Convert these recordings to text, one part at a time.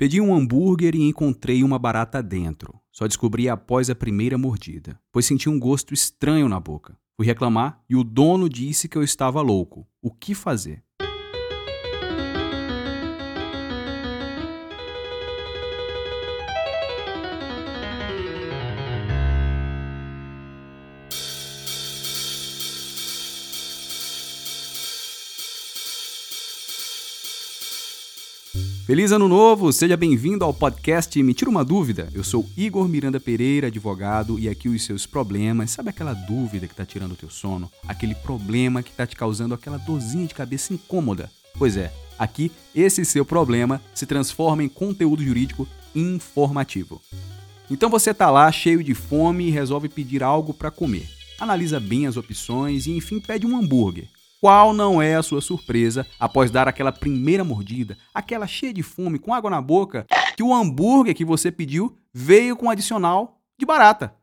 Pedi um hambúrguer e encontrei uma barata dentro. Só descobri após a primeira mordida, pois senti um gosto estranho na boca. Fui reclamar e o dono disse que eu estava louco. O que fazer? Feliz Ano Novo! Seja bem-vindo ao podcast Me Tira uma Dúvida. Eu sou Igor Miranda Pereira, advogado, e aqui os seus problemas. Sabe aquela dúvida que está tirando o teu sono? Aquele problema que está te causando aquela dorzinha de cabeça incômoda? Pois é, aqui esse seu problema se transforma em conteúdo jurídico informativo. Então você está lá cheio de fome e resolve pedir algo para comer. Analisa bem as opções e enfim pede um hambúrguer. Qual não é a sua surpresa após dar aquela primeira mordida, aquela cheia de fome, com água na boca, que o hambúrguer que você pediu veio com um adicional de barata?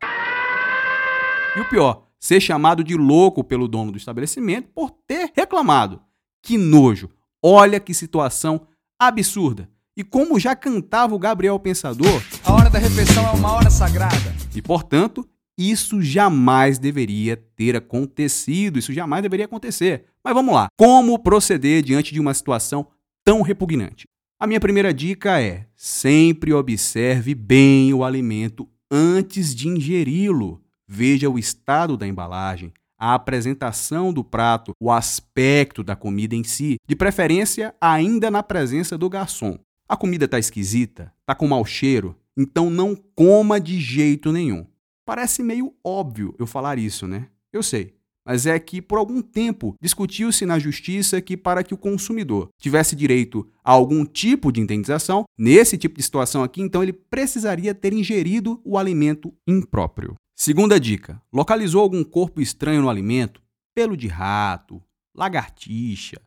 E o pior, ser chamado de louco pelo dono do estabelecimento por ter reclamado. Que nojo! Olha que situação absurda! E como já cantava o Gabriel Pensador, a hora da refeição é uma hora sagrada. E portanto, isso jamais deveria ter acontecido, isso jamais deveria acontecer. Mas vamos lá. Como proceder diante de uma situação tão repugnante? A minha primeira dica é: sempre observe bem o alimento antes de ingeri-lo. Veja o estado da embalagem, a apresentação do prato, o aspecto da comida em si, de preferência ainda na presença do garçom. A comida está esquisita, está com mau cheiro, então não coma de jeito nenhum. Parece meio óbvio eu falar isso, né? Eu sei. Mas é que por algum tempo discutiu-se na justiça que para que o consumidor tivesse direito a algum tipo de indenização, nesse tipo de situação aqui, então ele precisaria ter ingerido o alimento impróprio. Segunda dica: localizou algum corpo estranho no alimento? Pelo de rato, lagartixa,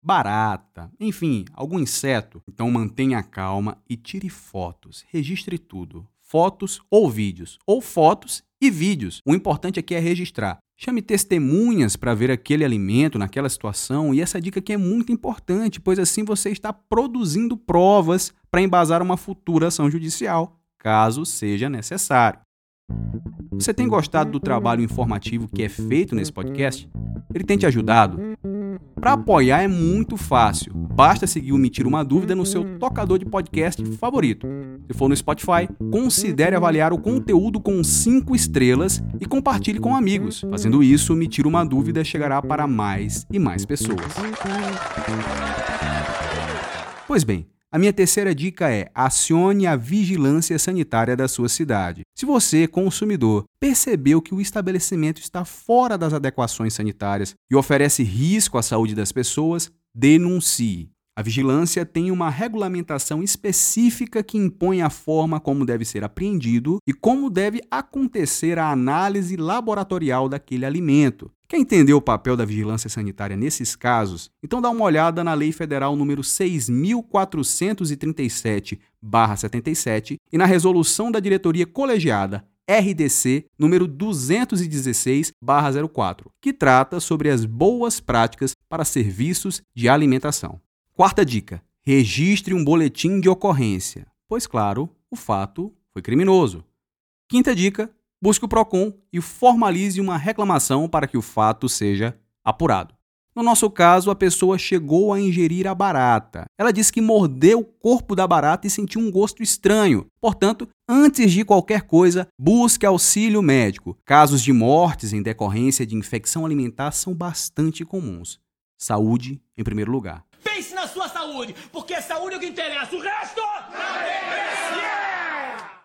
barata, enfim, algum inseto. Então mantenha calma e tire fotos, registre tudo fotos ou vídeos, ou fotos e vídeos. O importante aqui é registrar. Chame testemunhas para ver aquele alimento naquela situação, e essa dica aqui é muito importante, pois assim você está produzindo provas para embasar uma futura ação judicial, caso seja necessário. Você tem gostado do trabalho informativo que é feito nesse podcast? Ele tem te ajudado? Para apoiar é muito fácil. Basta seguir o Uma Dúvida no seu tocador de podcast favorito. Se for no Spotify, considere avaliar o conteúdo com 5 estrelas e compartilhe com amigos. Fazendo isso, Tira Uma Dúvida chegará para mais e mais pessoas. Pois bem, a minha terceira dica é: acione a vigilância sanitária da sua cidade. Se você, consumidor, percebeu que o estabelecimento está fora das adequações sanitárias e oferece risco à saúde das pessoas, denuncie. A vigilância tem uma regulamentação específica que impõe a forma como deve ser apreendido e como deve acontecer a análise laboratorial daquele alimento. Quer entender o papel da vigilância sanitária nesses casos? Então dá uma olhada na Lei Federal número 6437/77 e na resolução da diretoria colegiada RDC número 216/04, que trata sobre as boas práticas para serviços de alimentação. Quarta dica: registre um boletim de ocorrência, pois, claro, o fato foi criminoso. Quinta dica: busque o PROCON e formalize uma reclamação para que o fato seja apurado. No nosso caso, a pessoa chegou a ingerir a barata. Ela disse que mordeu o corpo da barata e sentiu um gosto estranho. Portanto, antes de qualquer coisa, busque auxílio médico. Casos de mortes em decorrência de infecção alimentar são bastante comuns. Saúde em primeiro lugar. Saúde, porque a saúde é o que interessa. O resto.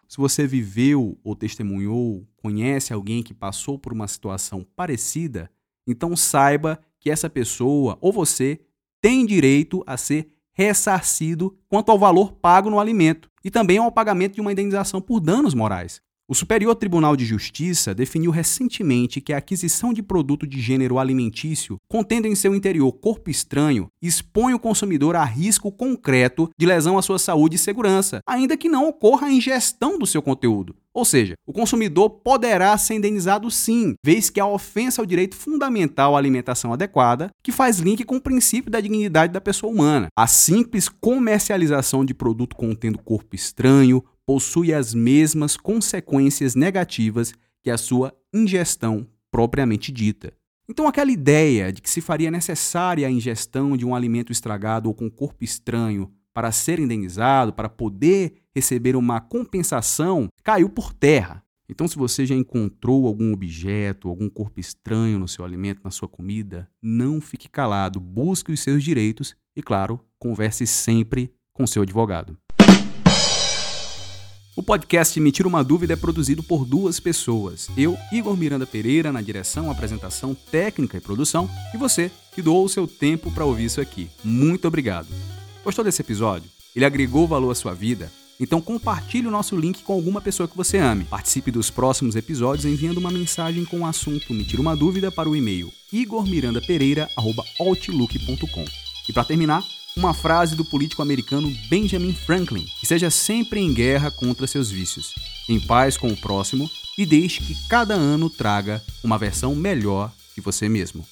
Se você viveu ou testemunhou, conhece alguém que passou por uma situação parecida, então saiba que essa pessoa ou você tem direito a ser ressarcido quanto ao valor pago no alimento e também ao pagamento de uma indenização por danos morais. O Superior Tribunal de Justiça definiu recentemente que a aquisição de produto de gênero alimentício contendo em seu interior corpo estranho expõe o consumidor a risco concreto de lesão à sua saúde e segurança, ainda que não ocorra a ingestão do seu conteúdo. Ou seja, o consumidor poderá ser indenizado sim, vez que a ofensa ao direito fundamental à alimentação adequada, que faz link com o princípio da dignidade da pessoa humana. A simples comercialização de produto contendo corpo estranho possui as mesmas consequências negativas que a sua ingestão propriamente dita. Então, aquela ideia de que se faria necessária a ingestão de um alimento estragado ou com corpo estranho para ser indenizado, para poder receber uma compensação, caiu por terra. Então, se você já encontrou algum objeto, algum corpo estranho no seu alimento, na sua comida, não fique calado, busque os seus direitos e, claro, converse sempre com seu advogado. O podcast Me Tira Uma Dúvida é produzido por duas pessoas. Eu, Igor Miranda Pereira, na direção, apresentação, técnica e produção, e você, que doou o seu tempo para ouvir isso aqui. Muito obrigado. Gostou desse episódio? Ele agregou valor à sua vida? Então compartilhe o nosso link com alguma pessoa que você ame. Participe dos próximos episódios enviando uma mensagem com o assunto Me Tira Uma Dúvida para o e-mail igormirandapereira.outlook.com. E para terminar, uma frase do político americano Benjamin Franklin, seja sempre em guerra contra seus vícios, em paz com o próximo e deixe que cada ano traga uma versão melhor de você mesmo.